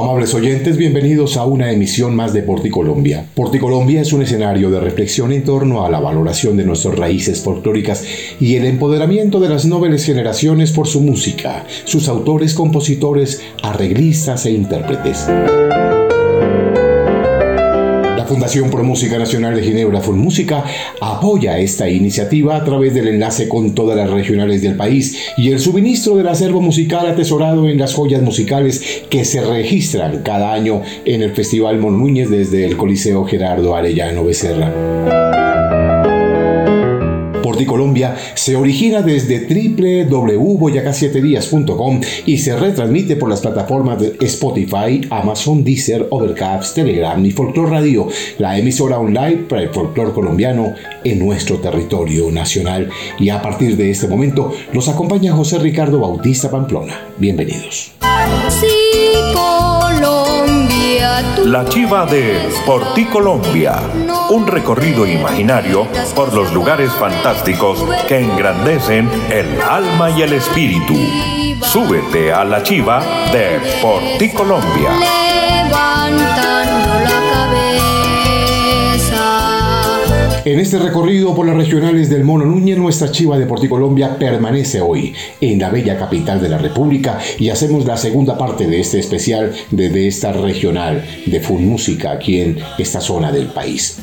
Amables oyentes, bienvenidos a una emisión más de Porticolombia. Porticolombia es un escenario de reflexión en torno a la valoración de nuestras raíces folclóricas y el empoderamiento de las nobles generaciones por su música, sus autores, compositores, arreglistas e intérpretes. Fundación Pro Música Nacional de Ginebra Música apoya esta iniciativa a través del enlace con todas las regionales del país y el suministro del acervo musical atesorado en las joyas musicales que se registran cada año en el Festival Mon Núñez desde el Coliseo Gerardo Arellano Becerra. Colombia se origina desde www.boyacá7días.com y se retransmite por las plataformas de Spotify, Amazon, Deezer, Overcast, Telegram y Folklore Radio, la emisora online para el folclore colombiano en nuestro territorio nacional. Y a partir de este momento nos acompaña José Ricardo Bautista Pamplona. Bienvenidos. La chiva de Por ti Colombia. Un recorrido imaginario por los lugares fantásticos que engrandecen el alma y el espíritu. Súbete a la chiva de Por ti Colombia. En este recorrido por las regionales del Mono Núñez, nuestra chiva de Porticolombia permanece hoy en la bella capital de la República y hacemos la segunda parte de este especial desde esta regional de Fun Música aquí en esta zona del país.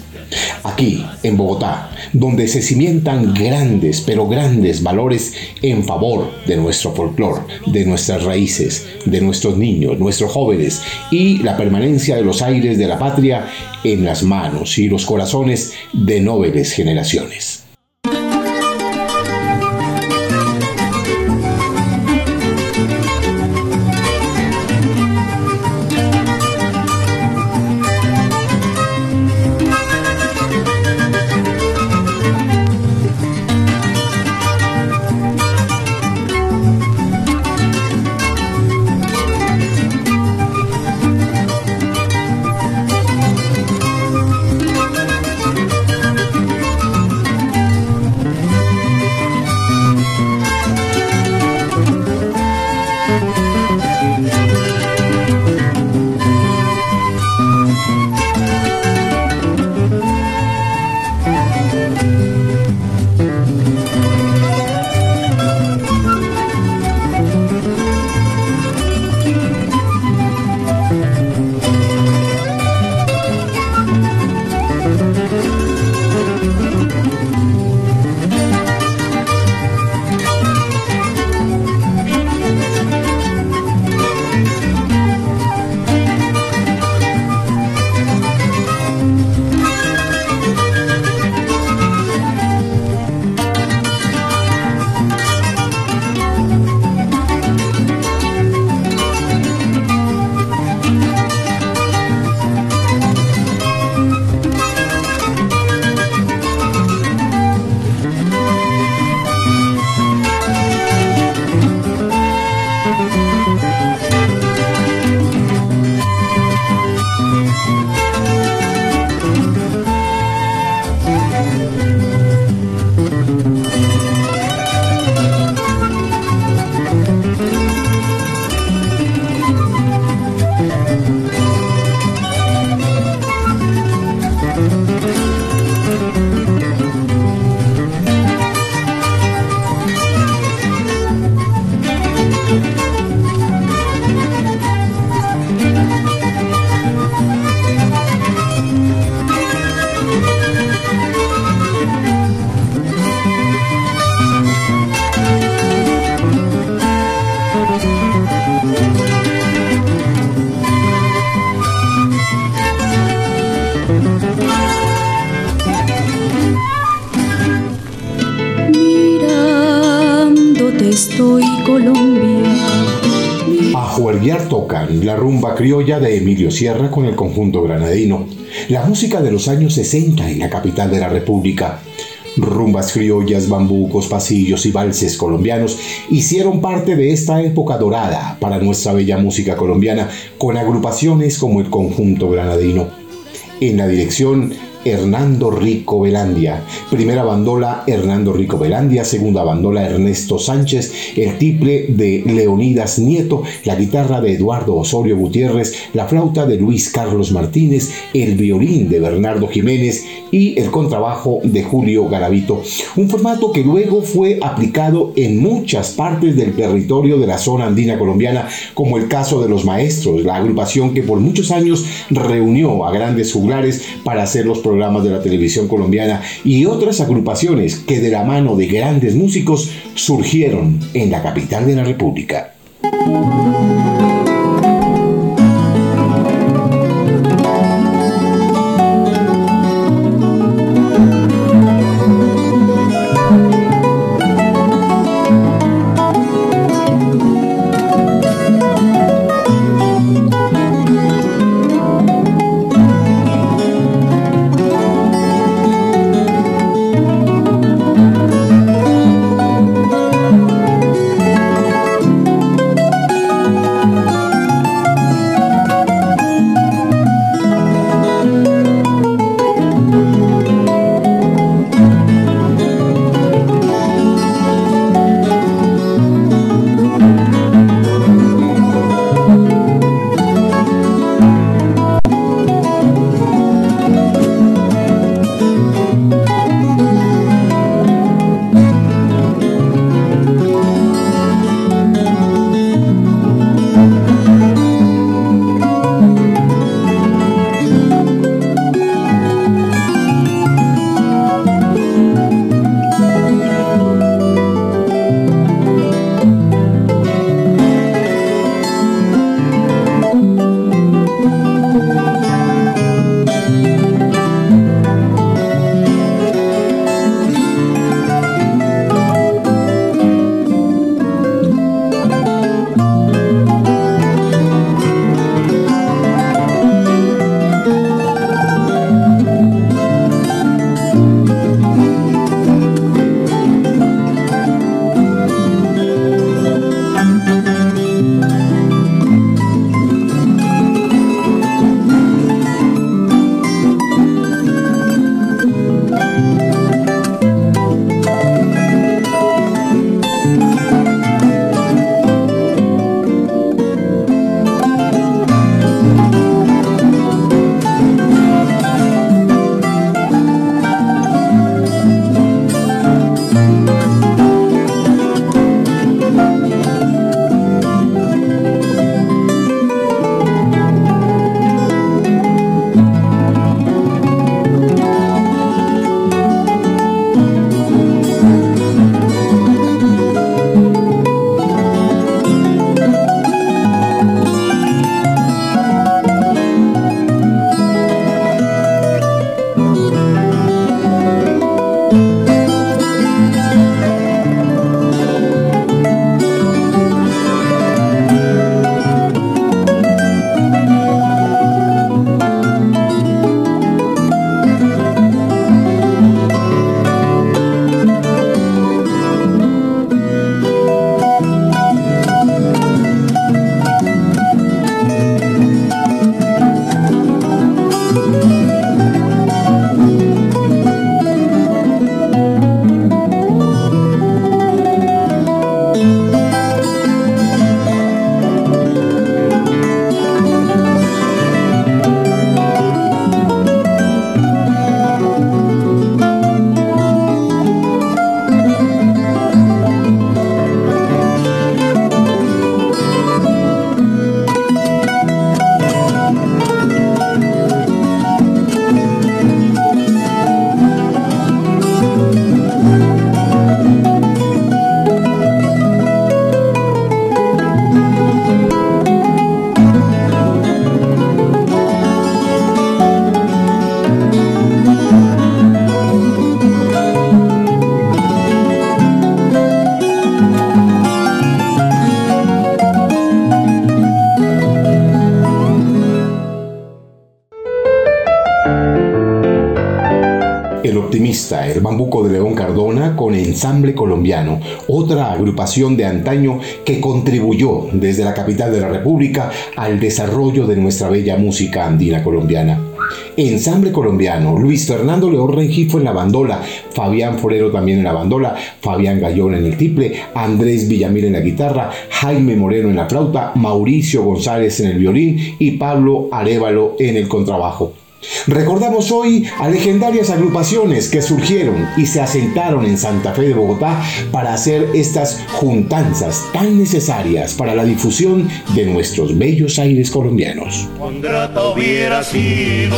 Aquí, en Bogotá, donde se cimientan grandes, pero grandes valores en favor de nuestro folclore, de nuestras raíces, de nuestros niños, nuestros jóvenes y la permanencia de los aires de la patria en las manos y los corazones de nobles generaciones. La rumba criolla de Emilio Sierra con el conjunto granadino, la música de los años 60 en la capital de la República. rumbas criollas, bambucos, pasillos y valses colombianos hicieron parte de esta época dorada para nuestra bella música colombiana con agrupaciones como el conjunto granadino. En la dirección Hernando Rico Velandia. Primera bandola Hernando Rico Velandia, segunda bandola Ernesto Sánchez, el tiple de Leonidas Nieto, la guitarra de Eduardo Osorio Gutiérrez, la flauta de Luis Carlos Martínez, el violín de Bernardo Jiménez. Y el contrabajo de Julio Garavito. Un formato que luego fue aplicado en muchas partes del territorio de la zona andina colombiana, como el caso de los maestros, la agrupación que por muchos años reunió a grandes juglares para hacer los programas de la televisión colombiana y otras agrupaciones que de la mano de grandes músicos surgieron en la capital de la República. Ensamble Colombiano, otra agrupación de antaño que contribuyó desde la capital de la República al desarrollo de nuestra bella música andina colombiana. Ensamble colombiano, Luis Fernando León Rengifo en la bandola, Fabián Forero también en la bandola, Fabián Gallón en el triple, Andrés Villamil en la guitarra, Jaime Moreno en la flauta, Mauricio González en el violín y Pablo Arevalo en el contrabajo. Recordamos hoy a legendarias agrupaciones que surgieron y se asentaron en Santa Fe de Bogotá para hacer estas juntanzas tan necesarias para la difusión de nuestros bellos aires colombianos. Hubiera sido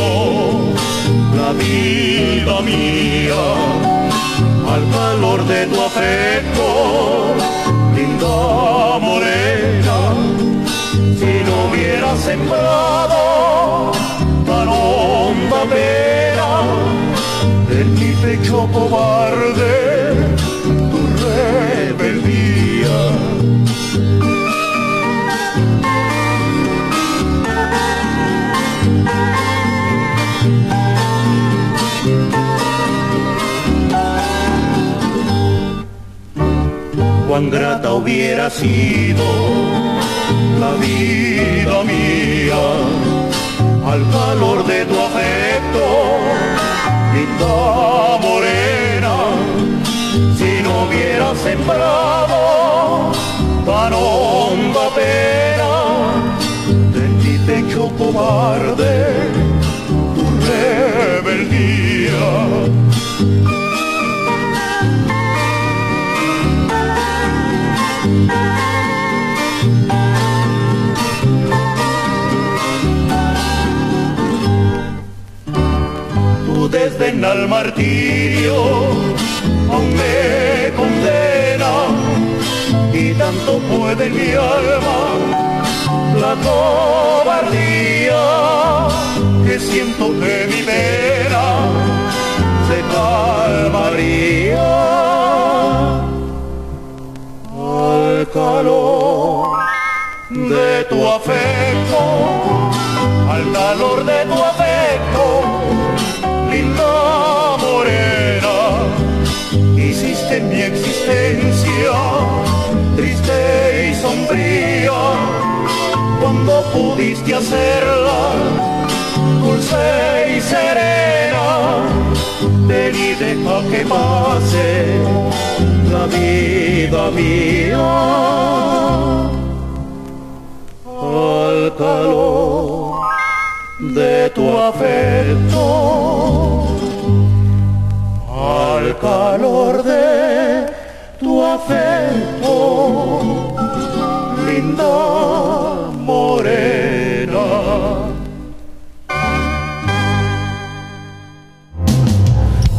la vida mía al calor de tu afecto, mi pecho cobarde tu rebeldía. Cuán grata hubiera sido la vida mía al calor de tu afecto, hubiera sembrado tan honda pena de mi pecho cobarde, tu rebeldía desdén al martirio aún me tanto puede mi alma la cobardía que siento que mi pena se calmaría. Al calor de tu afecto, al calor de tu afecto linda hiciste mi existencia triste y sombría, cuando pudiste hacerla dulce y serena, ven y deja que la vida mía. Al calor de tu afecto, al calor de tu afecto, linda morena.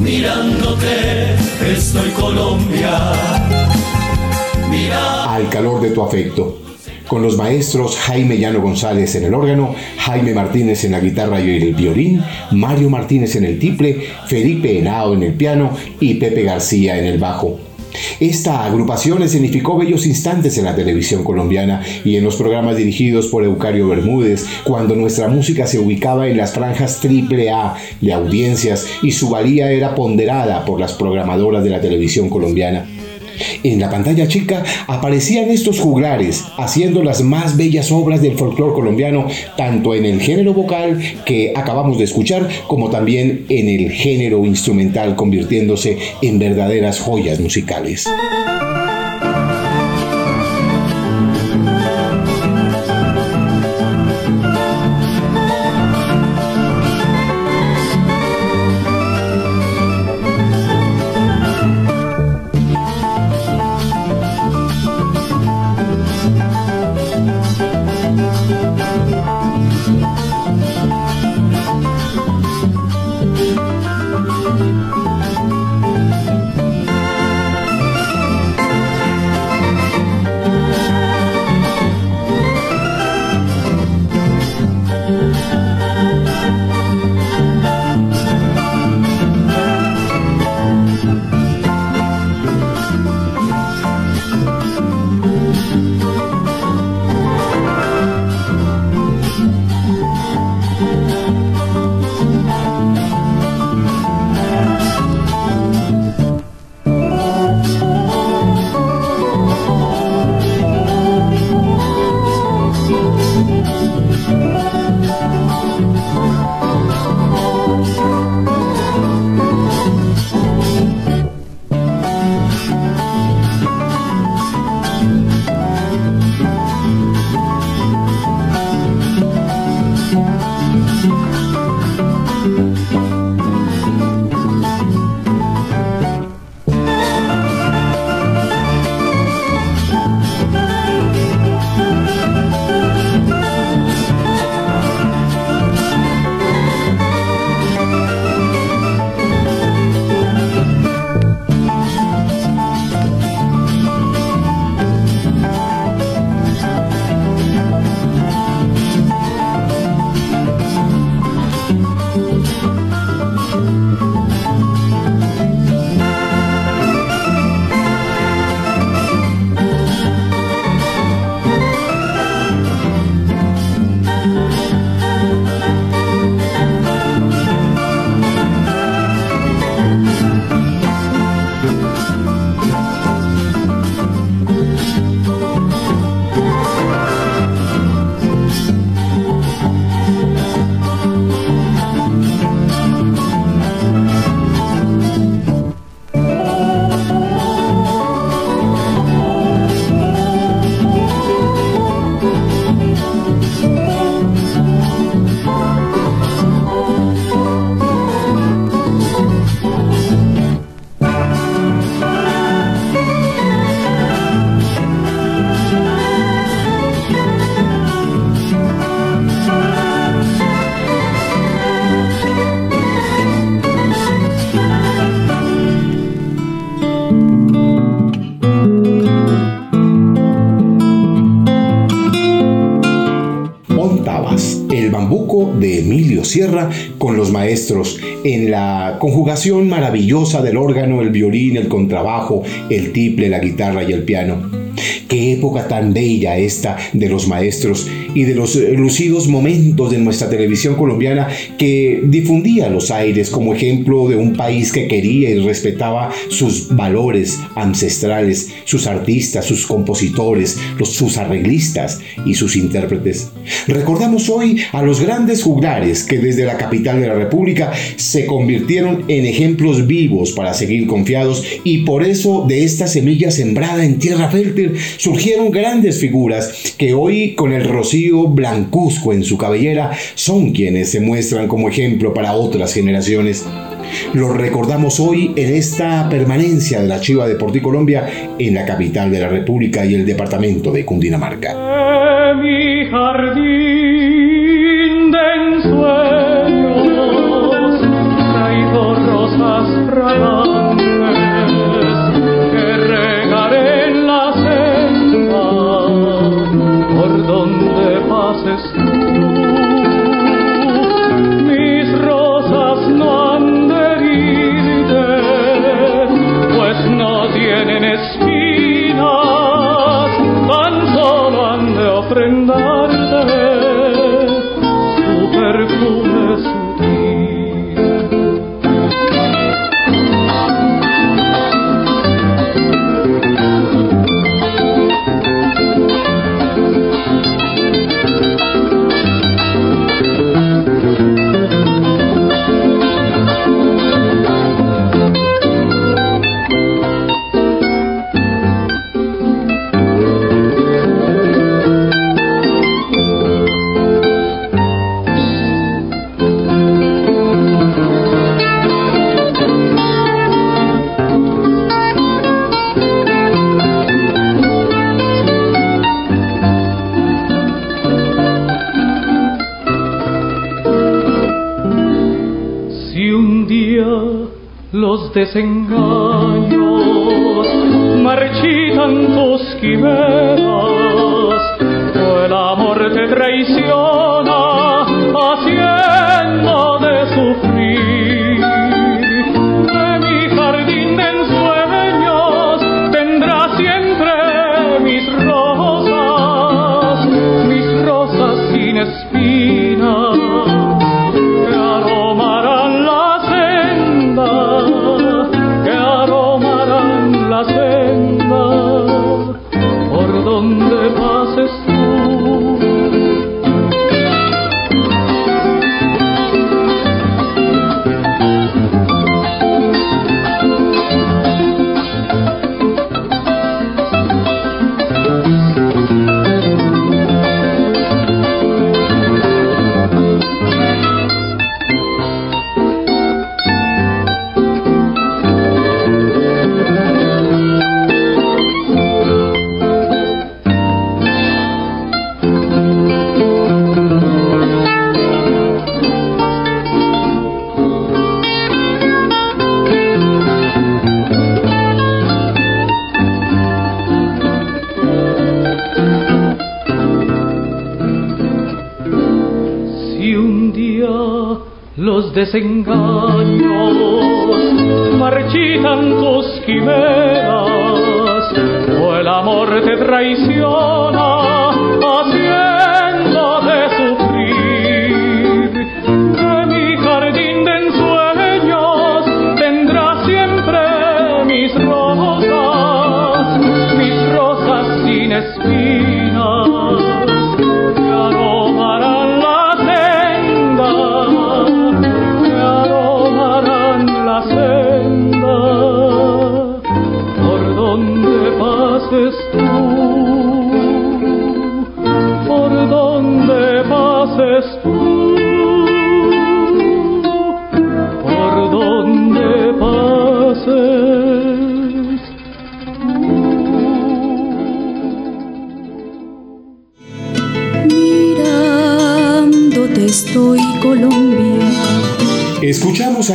Mirándote estoy Colombia. Mira. Al calor de tu afecto con los maestros Jaime Llano González en el órgano, Jaime Martínez en la guitarra y el violín, Mario Martínez en el tiple, Felipe Henao en el piano y Pepe García en el bajo. Esta agrupación significó bellos instantes en la televisión colombiana y en los programas dirigidos por Eucario Bermúdez, cuando nuestra música se ubicaba en las franjas triple A de audiencias y su valía era ponderada por las programadoras de la televisión colombiana. En la pantalla chica aparecían estos juglares haciendo las más bellas obras del folclore colombiano, tanto en el género vocal que acabamos de escuchar, como también en el género instrumental, convirtiéndose en verdaderas joyas musicales. El bambuco de Emilio Sierra con los maestros en la conjugación maravillosa del órgano, el violín, el contrabajo, el tiple, la guitarra y el piano. Qué época tan bella esta de los maestros y de los eh, lucidos momentos de nuestra televisión colombiana que difundía los aires como ejemplo de un país que quería y respetaba sus valores ancestrales, sus artistas, sus compositores, sus arreglistas y sus intérpretes. Recordamos hoy a los grandes juglares que desde la capital de la República se convirtieron en ejemplos vivos para seguir confiados y por eso de esta semilla sembrada en tierra fértil surgieron grandes figuras que hoy con el rocío blancuzco en su cabellera son quienes se muestran como ejemplo para otras generaciones. Los recordamos hoy en esta permanencia de la Chiva de Colombia en la capital de la República y el departamento de Cundinamarca. mi jardín ofrenda desengaños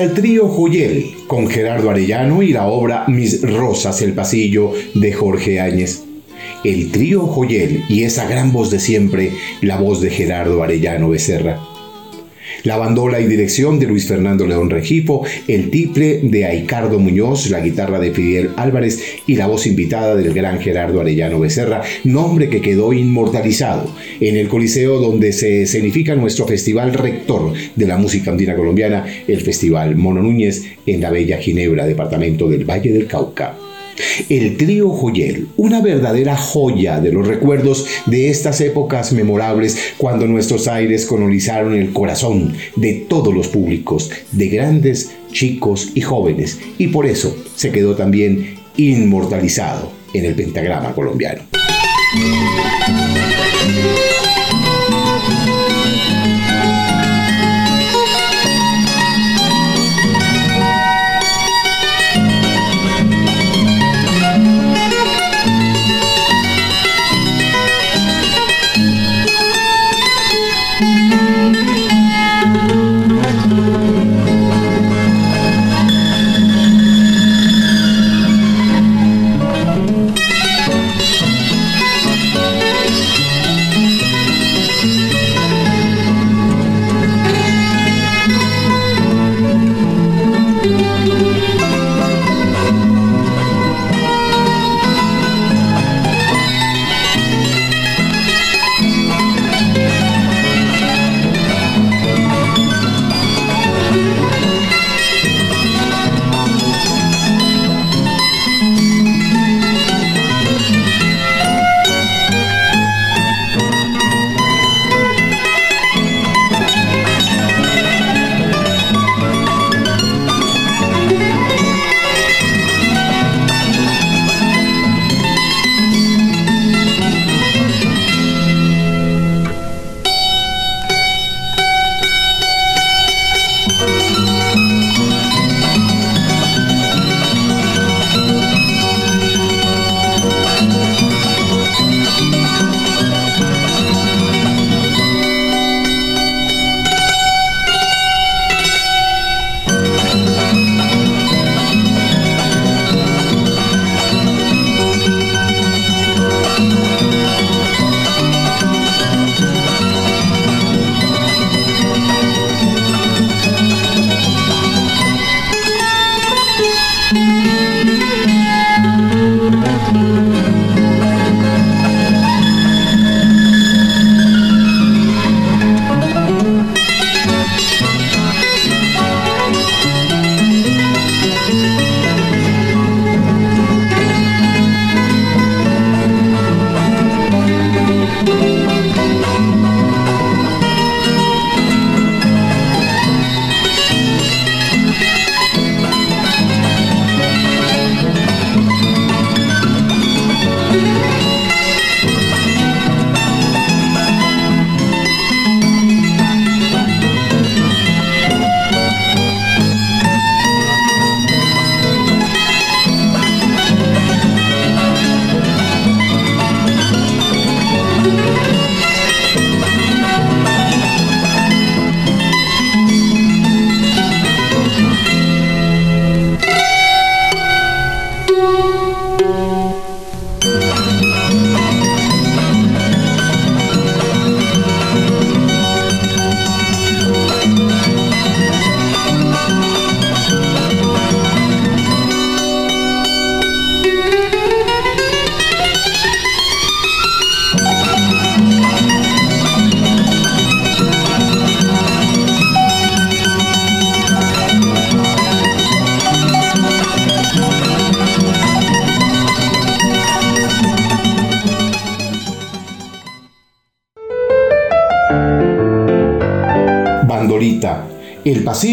al trío Joyel con Gerardo Arellano y la obra Mis Rosas el Pasillo de Jorge Áñez. el trío Joyel y esa gran voz de siempre, la voz de Gerardo Arellano Becerra. La bandola y dirección de Luis Fernando León Regifo, el tiple de Aicardo Muñoz, la guitarra de Fidel Álvarez y la voz invitada del gran Gerardo Arellano Becerra, nombre que quedó inmortalizado en el Coliseo donde se escenifica nuestro festival rector de la música andina colombiana, el Festival Mono Núñez en la Bella Ginebra, departamento del Valle del Cauca. El trío Joyel, una verdadera joya de los recuerdos de estas épocas memorables cuando nuestros aires colonizaron el corazón de todos los públicos, de grandes, chicos y jóvenes, y por eso se quedó también inmortalizado en el pentagrama colombiano.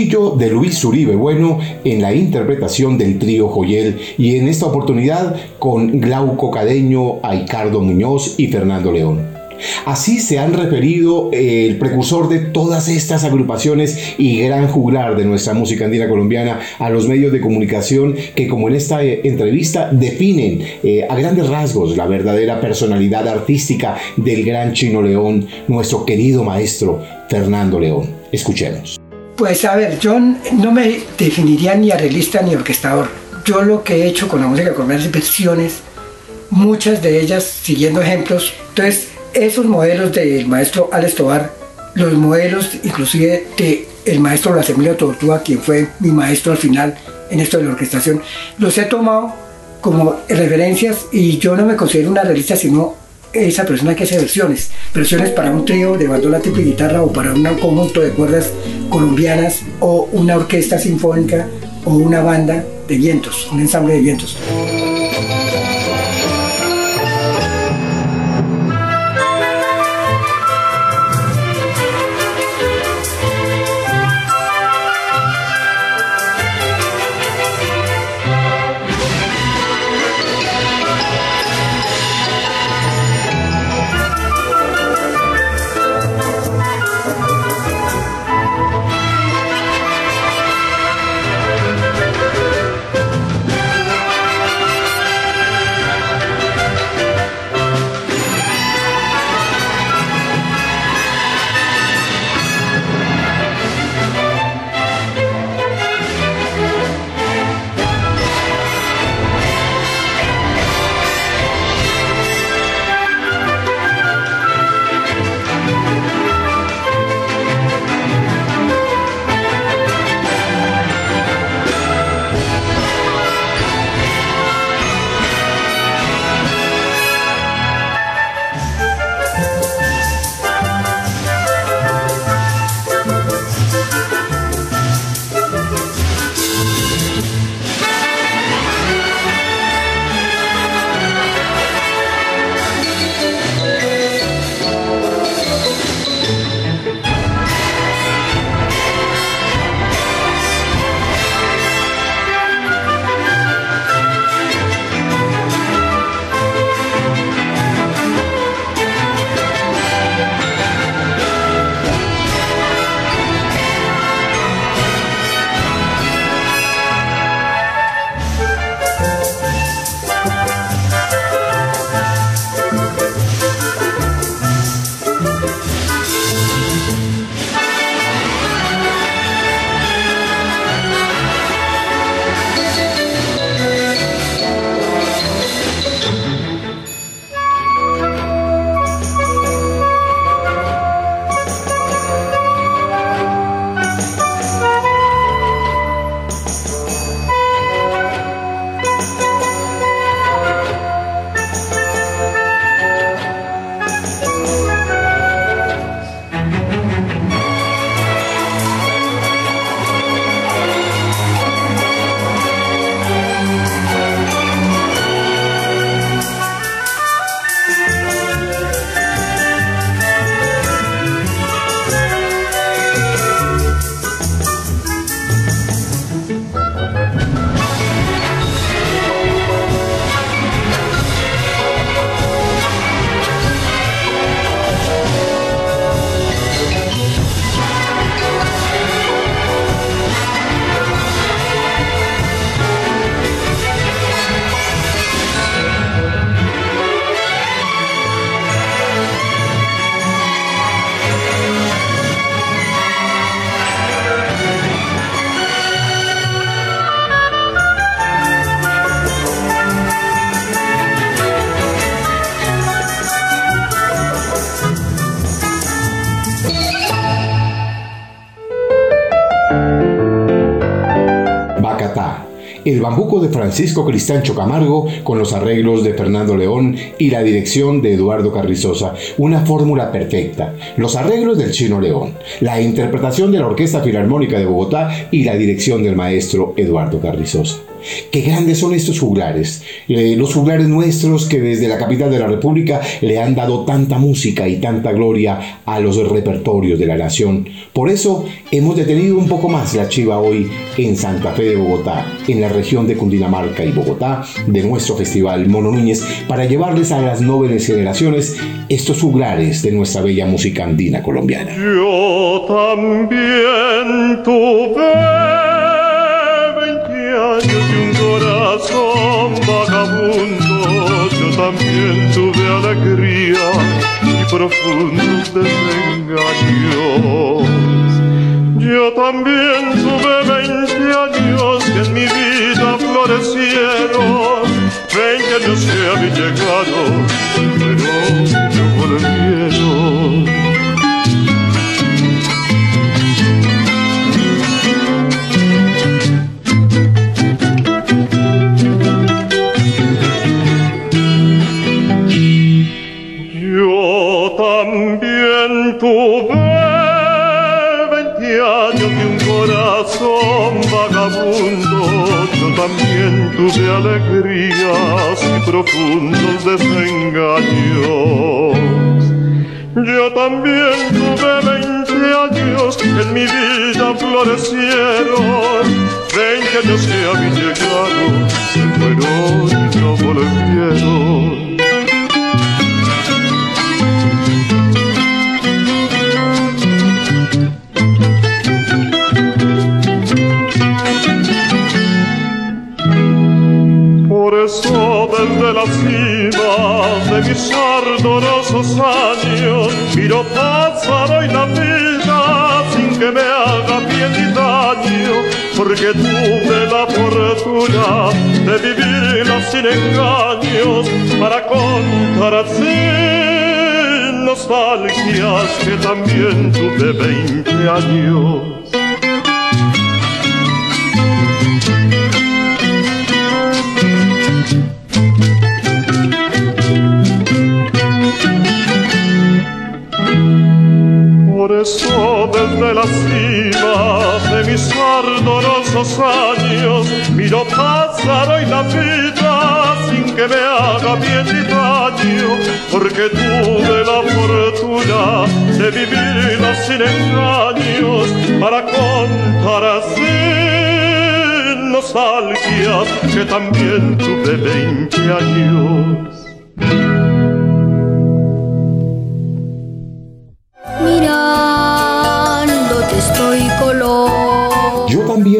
De Luis Uribe Bueno en la interpretación del trío Joyel y en esta oportunidad con Glauco Cadeño, Aicardo Muñoz y Fernando León. Así se han referido eh, el precursor de todas estas agrupaciones y gran juglar de nuestra música andina colombiana a los medios de comunicación que como en esta eh, entrevista definen eh, a grandes rasgos la verdadera personalidad artística del gran Chino León, nuestro querido maestro Fernando León. Escuchemos. Pues a ver, yo no me definiría ni arreglista ni orquestador. Yo lo que he hecho con la música colombiana es versiones muchas de ellas siguiendo ejemplos. Entonces, esos modelos del maestro Alex Tobar, los modelos inclusive de el maestro Emilio Tortuga, quien fue mi maestro al final en esto de la orquestación, los he tomado como referencias y yo no me considero una realista, sino esa persona que hace versiones, versiones para un trío de bandola tipo y guitarra o para un conjunto de cuerdas colombianas o una orquesta sinfónica o una banda de vientos, un ensamble de vientos. Francisco Cristancho Camargo con los arreglos de Fernando León y la dirección de Eduardo Carrizosa. Una fórmula perfecta. Los arreglos del Chino León, la interpretación de la Orquesta Filarmónica de Bogotá y la dirección del maestro Eduardo Carrizosa. Qué grandes son estos juglares, eh, los juglares nuestros que desde la capital de la República le han dado tanta música y tanta gloria a los repertorios de la nación. Por eso hemos detenido un poco más la chiva hoy en Santa Fe de Bogotá, en la región de Cundinamarca y Bogotá, de nuestro festival Mono Núñez, para llevarles a las nobles generaciones estos juglares de nuestra bella música andina colombiana. Yo también tuve corazón vagabundo, yo también tuve alegría y profundos desengaños. Yo también tuve veinte años que en mi vida florecieron, aquellos que habían llegado, pero no volvieron. También tuve alegrías y profundos desengaños. Yo también tuve veinte años en mi vida florecieron. Veinte años que habían llegado, se fueron y no volvieron. Eso desde la cima de mis ardorosos años miro pasar hoy la vida sin que me haga bien ni daño, porque tuve la fortuna de vivirla sin engaños para contar así nostalgias que también tuve veinte años. Eso desde la cima de mis ardorosos años miro pasar hoy la vida sin que me haga bien ni daño, porque tuve la fortuna de vivirla sin engaños para contar así nostalgias que también tuve veinte años.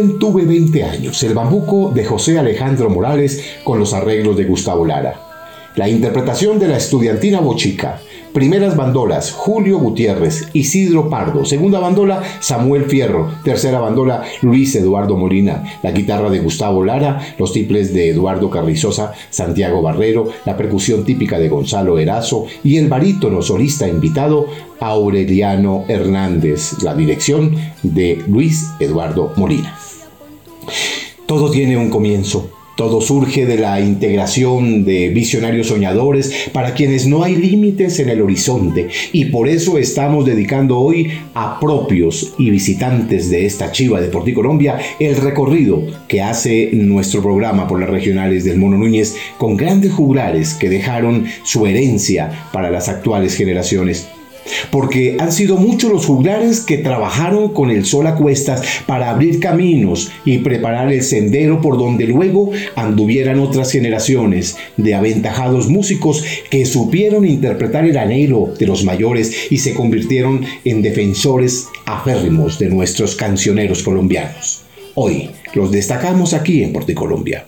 Tuve 20 años, el bambuco de José Alejandro Morales con los arreglos de Gustavo Lara. La interpretación de la estudiantina bochica. Primeras bandolas, Julio Gutiérrez, Isidro Pardo. Segunda bandola, Samuel Fierro. Tercera bandola, Luis Eduardo Molina. La guitarra de Gustavo Lara, los tiples de Eduardo Carrizosa, Santiago Barrero, la percusión típica de Gonzalo Erazo y el barítono solista invitado, Aureliano Hernández. La dirección de Luis Eduardo Molina. Todo tiene un comienzo. Todo surge de la integración de visionarios soñadores para quienes no hay límites en el horizonte y por eso estamos dedicando hoy a propios y visitantes de esta chiva de Colombia el recorrido que hace nuestro programa por las regionales del Mono Núñez con grandes juglares que dejaron su herencia para las actuales generaciones porque han sido muchos los juglares que trabajaron con el sol a cuestas para abrir caminos y preparar el sendero por donde luego anduvieran otras generaciones de aventajados músicos que supieron interpretar el anhelo de los mayores y se convirtieron en defensores aférrimos de nuestros cancioneros colombianos. Hoy los destacamos aquí en Porticolombia.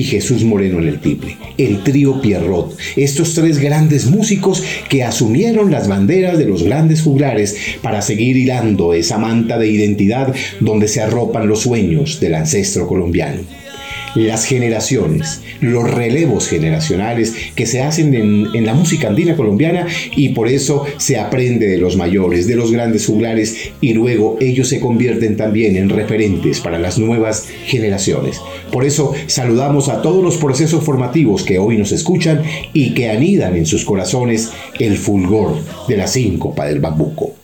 Y Jesús Moreno en el tiple. El trío Pierrot, estos tres grandes músicos que asumieron las banderas de los grandes juglares para seguir hilando esa manta de identidad donde se arropan los sueños del ancestro colombiano las generaciones, los relevos generacionales que se hacen en, la música andina colombiana y por eso se aprende de los mayores, de los grandes juglares y luego ellos se convierten también en referentes para las nuevas generaciones. Por eso saludamos a todos los procesos formativos que hoy nos escuchan y que anidan en sus corazones el fulgor de la síncopa del bambuco.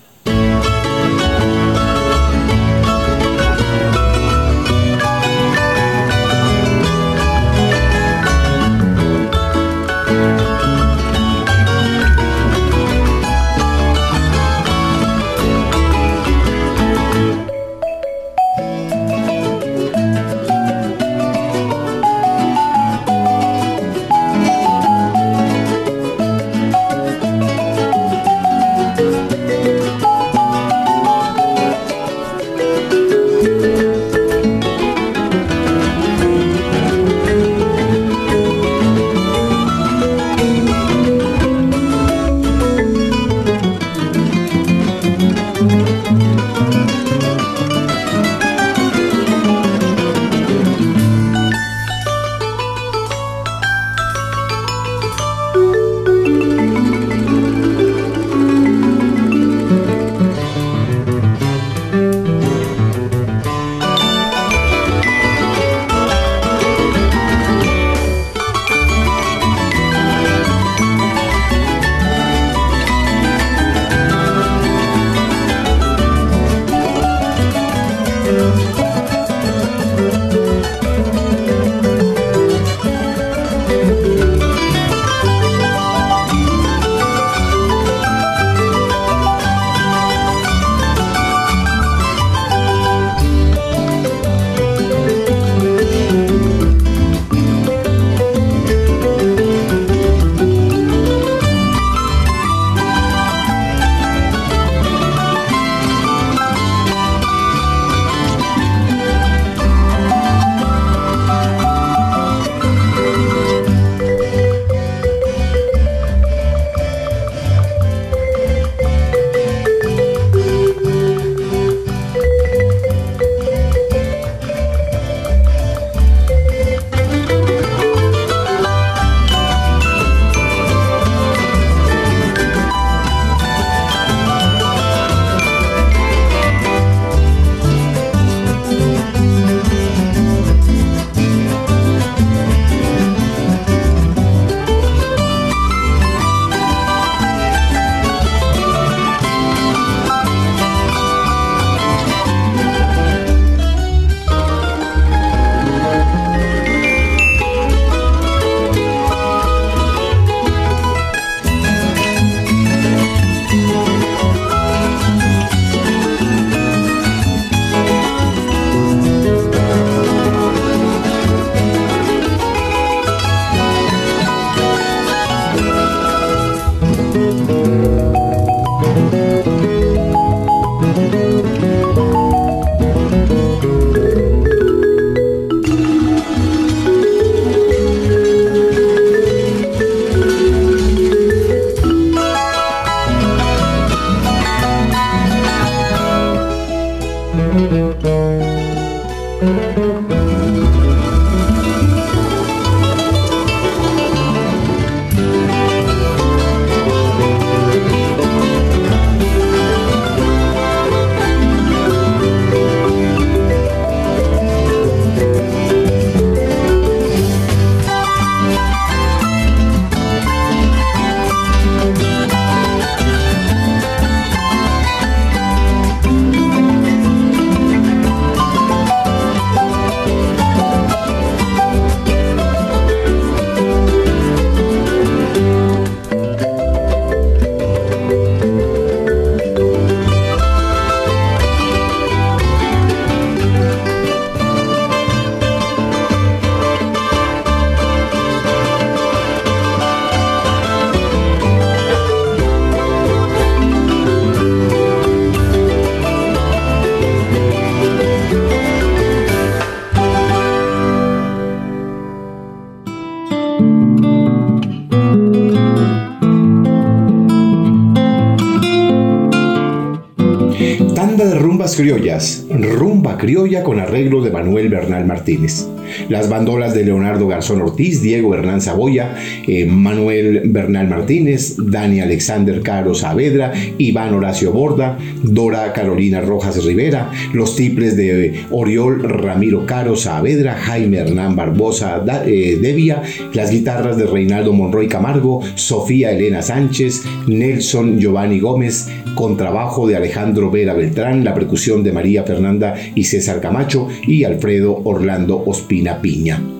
Criollas, rumba criolla con arreglo de Manuel Bernal Martínez. Las bandolas de Leonardo Garzón Ortiz, Diego Hernán Saboya, eh, Manuel Bernal Martínez, Dani Alexander Caro Saavedra, Iván Horacio Borda, Dora Carolina Rojas Rivera, los tiples de Oriol Ramiro Caro Saavedra, Jaime Hernán Barbosa eh, Devia, las guitarras de Reinaldo Monroy Camargo, Sofía Elena Sánchez, Nelson Giovanni Gómez, contrabajo de Alejandro Vera Beltrán, la percusión de María Fernanda y César Camacho y Alfredo Orlando Ospina Pigna.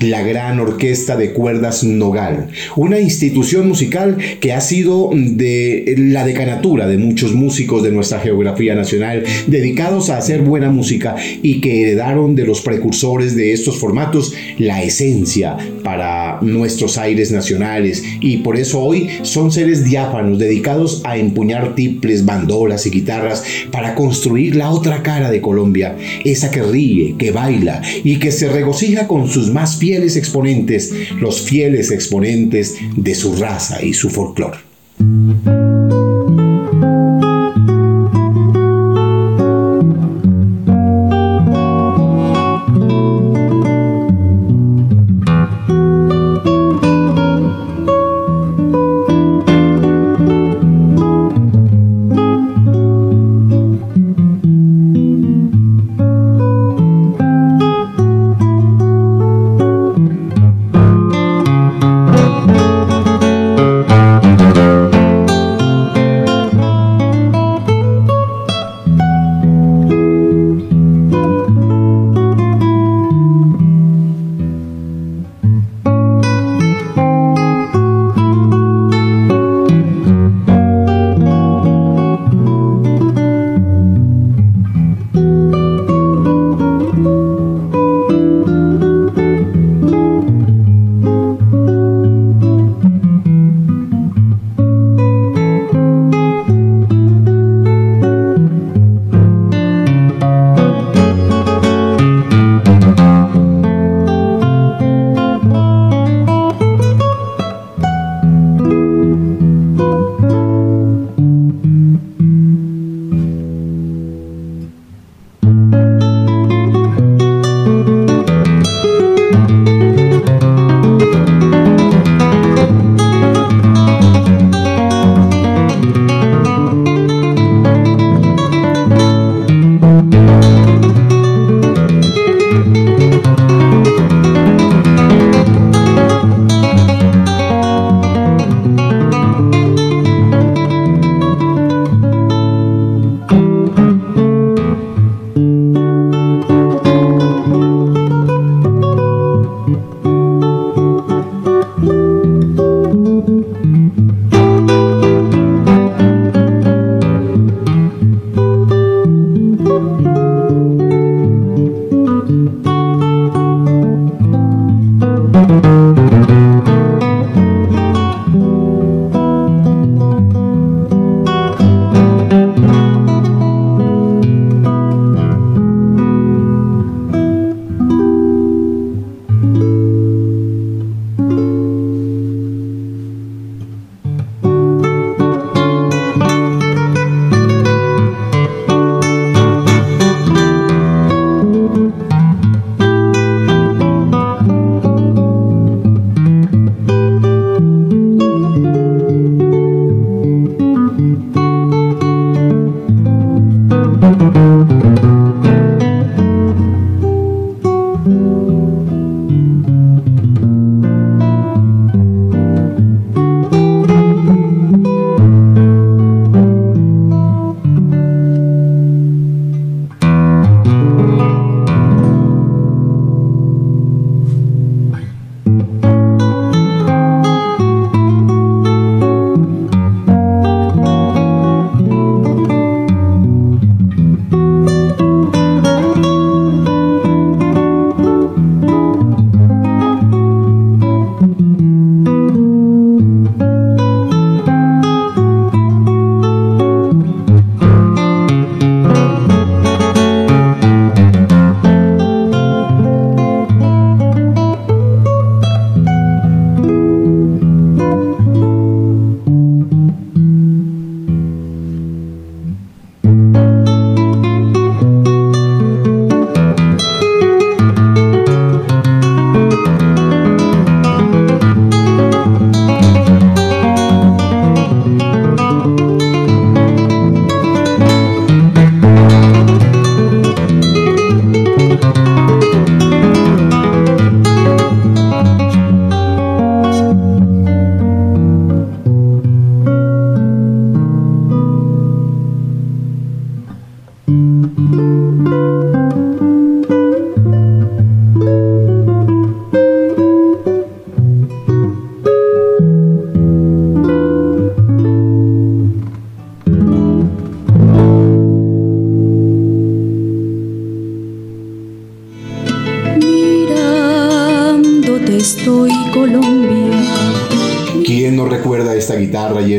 La Gran Orquesta de Cuerdas Nogal, una institución musical que ha sido de la decanatura de muchos músicos de nuestra geografía nacional dedicados a hacer buena música y que heredaron de los precursores de estos formatos la esencia para nuestros aires nacionales. Y por eso hoy son seres diáfanos dedicados a empuñar tiples, bandolas y guitarras para construir la otra cara de Colombia, esa que ríe, que baila y que se regocija con sus más fieles exponentes, los fieles exponentes de su raza y su folclore.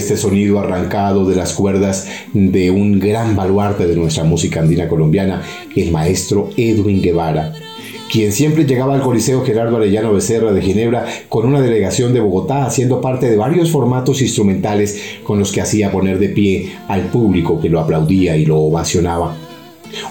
Este sonido arrancado de las cuerdas de un gran baluarte de nuestra música andina colombiana, el maestro Edwin Guevara quien siempre llegaba al Coliseo Gerardo Arellano Becerra de Ginebra con una delegación de Bogotá, haciendo parte de varios formatos instrumentales con los que hacía poner de pie al público que lo aplaudía y lo ovacionaba.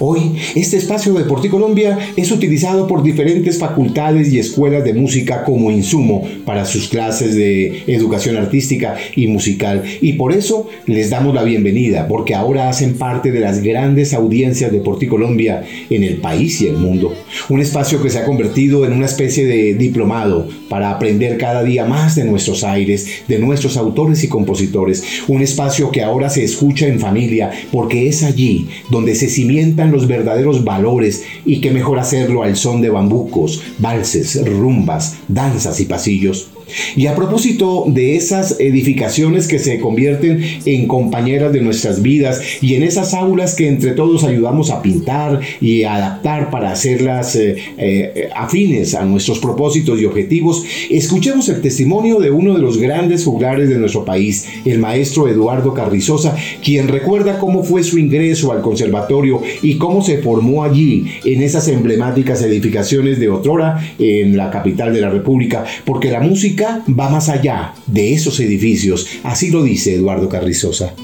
Hoy, este espacio de Colombia es utilizado por diferentes facultades y escuelas de música como insumo para sus clases de educación artística y musical. Y por eso les damos la bienvenida, porque ahora hacen parte de las grandes audiencias de Colombia en el país y el mundo. Un espacio que se ha convertido en una especie de diplomado para aprender cada día más de nuestros aires, de nuestros autores y compositores. Un espacio que ahora se escucha en familia, porque es allí donde se cimienta los verdaderos valores y que mejor hacerlo al son de bambucos, valses, rumbas, danzas y pasillos. Y a propósito de esas edificaciones que se convierten en compañeras de nuestras vidas y en esas aulas que entre todos ayudamos a pintar y adaptar para hacerlas eh, eh, afines a nuestros propósitos y objetivos, escuchemos el testimonio de uno de los grandes juglares de nuestro país, el maestro Eduardo Carrizosa, quien recuerda cómo fue su ingreso al conservatorio y cómo se formó allí en esas emblemáticas edificaciones de Otrora en la capital de la República, porque la música va más allá de esos edificios, así lo dice Eduardo Carrizosa.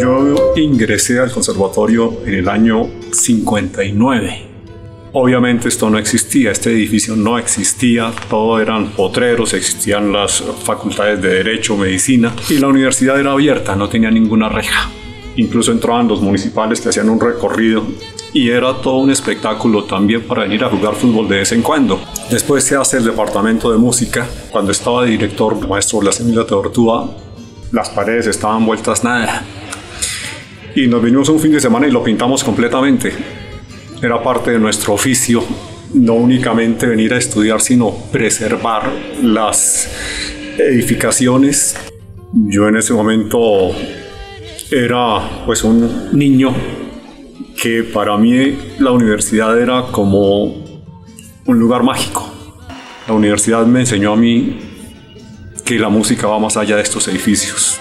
Yo ingresé al conservatorio en el año 59. Obviamente esto no existía, este edificio no existía, todo eran potreros, existían las facultades de Derecho, Medicina y la universidad era abierta, no tenía ninguna reja. Incluso entraban los municipales que hacían un recorrido y era todo un espectáculo también para venir a jugar fútbol de vez en cuando. Después se hace el departamento de música. Cuando estaba director, el maestro Blas Emilio Tortúa, las paredes estaban vueltas nada. Y nos vinimos un fin de semana y lo pintamos completamente. Era parte de nuestro oficio, no únicamente venir a estudiar, sino preservar las edificaciones. Yo en ese momento era pues un niño que para mí la universidad era como un lugar mágico. La universidad me enseñó a mí que la música va más allá de estos edificios.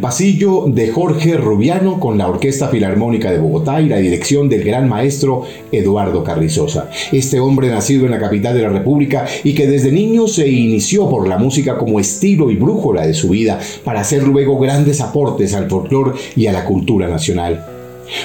Pasillo de Jorge Rubiano con la Orquesta Filarmónica de Bogotá y la dirección del gran maestro Eduardo Carrizosa. Este hombre nacido en la capital de la República y que desde niño se inició por la música como estilo y brújula de su vida para hacer luego grandes aportes al folclore y a la cultura nacional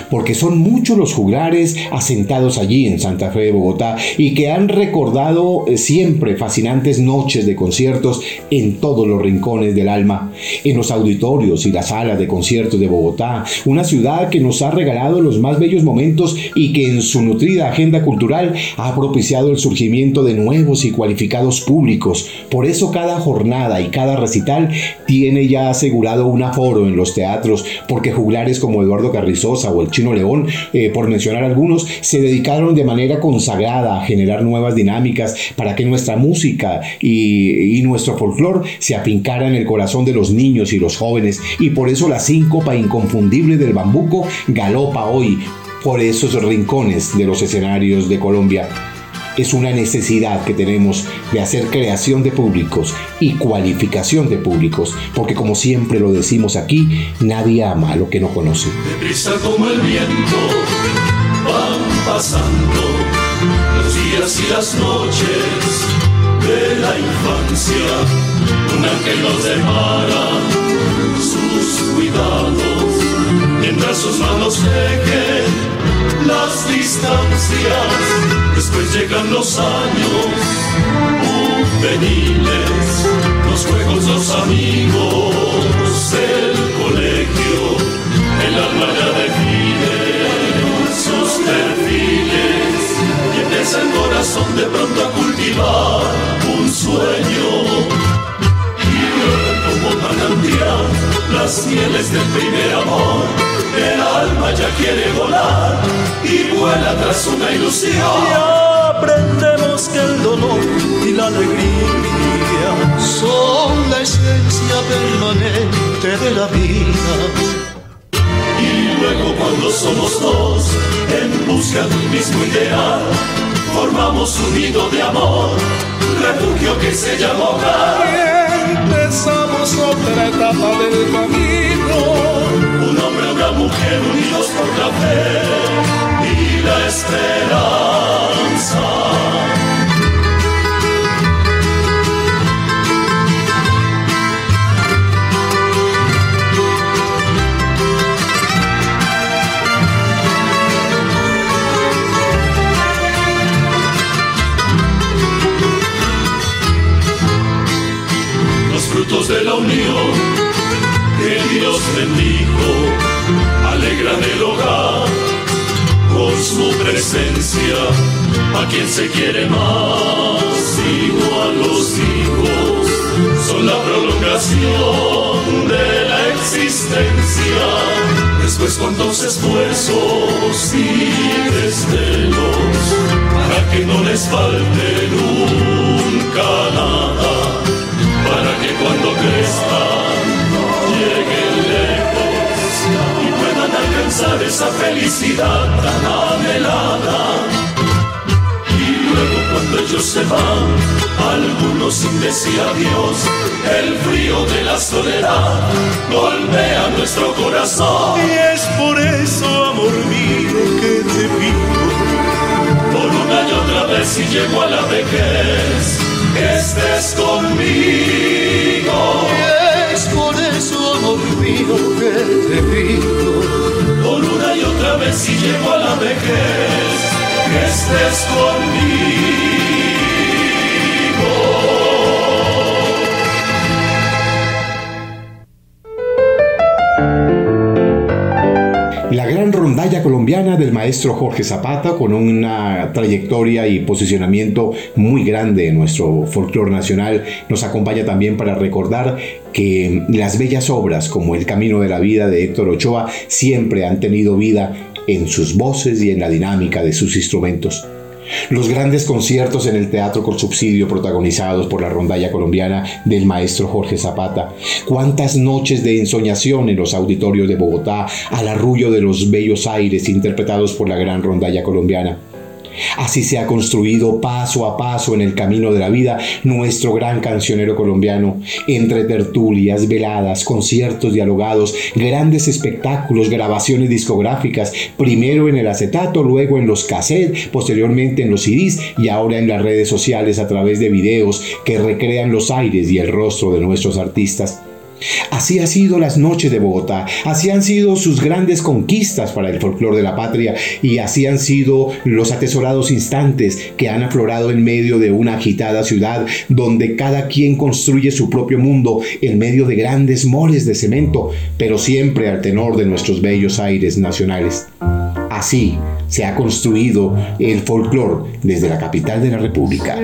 porque son muchos los juglares asentados allí en Santa Fe de Bogotá y que han recordado eh, siempre fascinantes noches de conciertos en todos los rincones del alma, en los auditorios y las salas de conciertos de Bogotá, una ciudad que nos ha regalado los más bellos momentos y que en su nutrida agenda cultural ha propiciado el surgimiento de nuevos y cualificados públicos. Por eso cada jornada y cada recital tiene ya asegurado un aforo en los teatros, porque juglares como Eduardo Carrizosa o el Chino León, eh, por mencionar algunos, se dedicaron de manera consagrada a generar nuevas dinámicas para que nuestra música y, nuestro folclore se apincara en el corazón de los niños y los jóvenes. Y por eso la síncopa inconfundible del bambuco galopa hoy por esos rincones de los escenarios de Colombia es una necesidad que tenemos de hacer creación de públicos y cualificación de públicos, porque como siempre lo decimos aquí, nadie ama a lo que no conoce. Deprisa como el viento van pasando los días y las noches de la infancia. Un ángel nos depara sus cuidados mientras sus manos dejen las distancias Después llegan los años juveniles, los juegos, los amigos, el colegio, el alma ya define sus perfiles y empieza el corazón de pronto a cultivar un sueño. Como manantial las mieles del primer amor, el alma ya quiere volar y vuela tras una ilusión. Y aprendemos que el dolor y la alegría son la esencia permanente de la vida. Y luego cuando somos dos en busca de un mismo ideal, formamos un nido de amor, refugio que se llama hogar. Empezamos otra etapa del camino. Mujer unidos por la fe la esperanza. De la unión que Dios bendijo alegran el hogar con su presencia a quien se quiere más, igual los hijos son la prolongación de la existencia. Después cuántos esfuerzos y desvelos para que no les falte nunca nada, para que cuando crezcan esa felicidad tan anhelada. Y luego cuando ellos se van, algunos sin decir adiós, el frío de la soledad golpea nuestro corazón. Y es por eso, amor mío, que te pido. Por una y otra vez y llego a la vejez, que estés conmigo. Y es por eso, amor mío, que te pido otra vez si llego a la vejez, que estés conmigo. Rondalla colombiana del maestro Jorge Zapata con una trayectoria y posicionamiento muy grande en nuestro folclore nacional. Nos acompaña también para recordar que las bellas obras como El Camino de la Vida de Héctor Ochoa siempre han tenido vida en sus voces y en la dinámica de sus instrumentos. Los grandes conciertos en el teatro con subsidio protagonizados por la rondalla colombiana del maestro Jorge Zapata. Cuántas noches de ensoñación en los auditorios de Bogotá al arrullo de los bellos aires interpretados por la gran rondalla colombiana. Así se ha construido paso a paso en el camino de la vida nuestro gran cancionero colombiano, entre tertulias, veladas, conciertos dialogados, grandes espectáculos, grabaciones discográficas, primero en el acetato, luego en los cassettes, posteriormente en los CDs y ahora en las redes sociales a través de videos que recrean los aires y el rostro de nuestros artistas. Así han sido las noches de Bogotá, así han sido sus grandes conquistas para el folclore de la patria y así han sido los atesorados instantes que han aflorado en medio de una agitada ciudad donde cada quien construye su propio mundo en medio de grandes moles de cemento, pero siempre al tenor de nuestros bellos aires nacionales. Así se ha construido el folclore desde la capital de la República.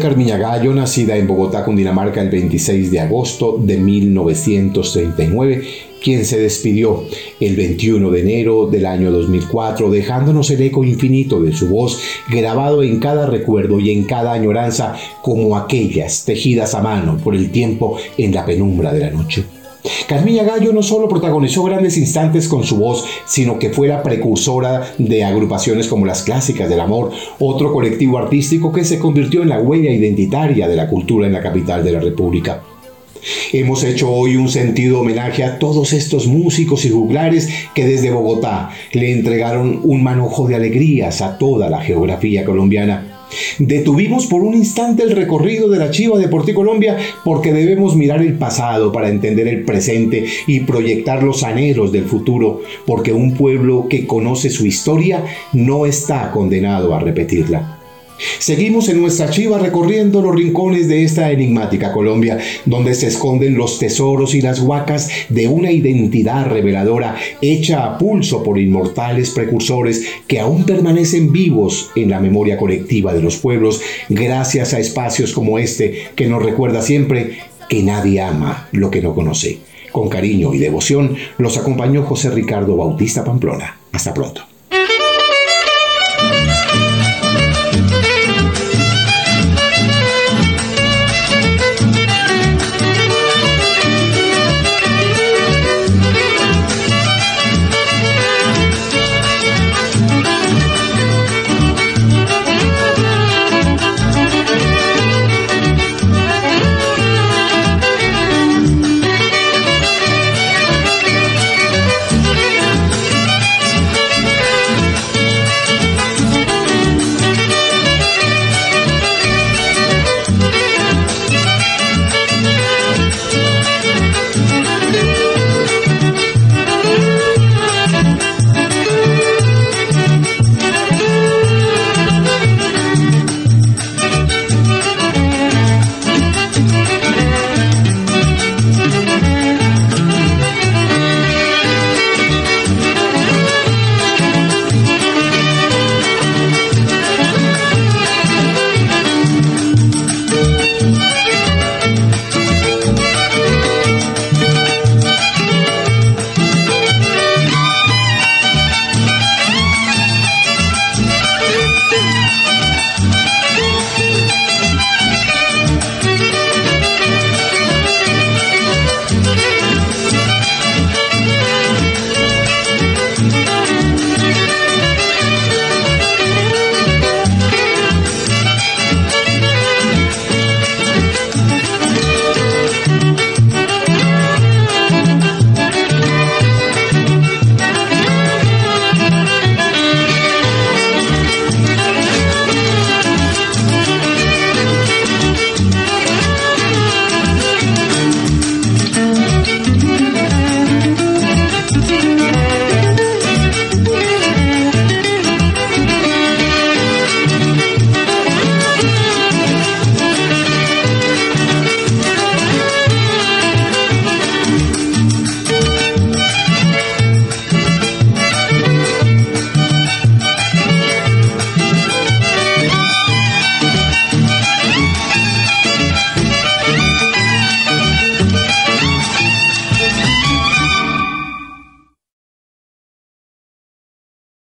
Gallo, nacida en Bogotá, Cundinamarca, el 26 de agosto de 1939, quien se despidió el 21 de enero del año 2004, dejándonos el eco infinito de su voz grabado en cada recuerdo y en cada añoranza como aquellas tejidas a mano por el tiempo en la penumbra de la noche. Carmilla Gallo no solo protagonizó grandes instantes con su voz, sino que fue la precursora de agrupaciones como las Clásicas del Amor, otro colectivo artístico que se convirtió en la huella identitaria de la cultura en la capital de la República. Hemos hecho hoy un sentido homenaje a todos estos músicos y juglares que desde Bogotá le entregaron un manojo de alegrías a toda la geografía colombiana Detuvimos por un instante el recorrido de la Chiva de Colombia porque debemos mirar el pasado para entender el presente y proyectar los anhelos del futuro, porque un pueblo que conoce su historia no está condenado a repetirla. Seguimos en nuestra chiva recorriendo los rincones de esta enigmática Colombia, donde se esconden los tesoros y las huacas de una identidad reveladora hecha a pulso por inmortales precursores que aún permanecen vivos en la memoria colectiva de los pueblos gracias a espacios como este que nos recuerda siempre que nadie ama lo que no conoce. Con cariño y devoción los acompañó José Ricardo Bautista Pamplona. Hasta pronto.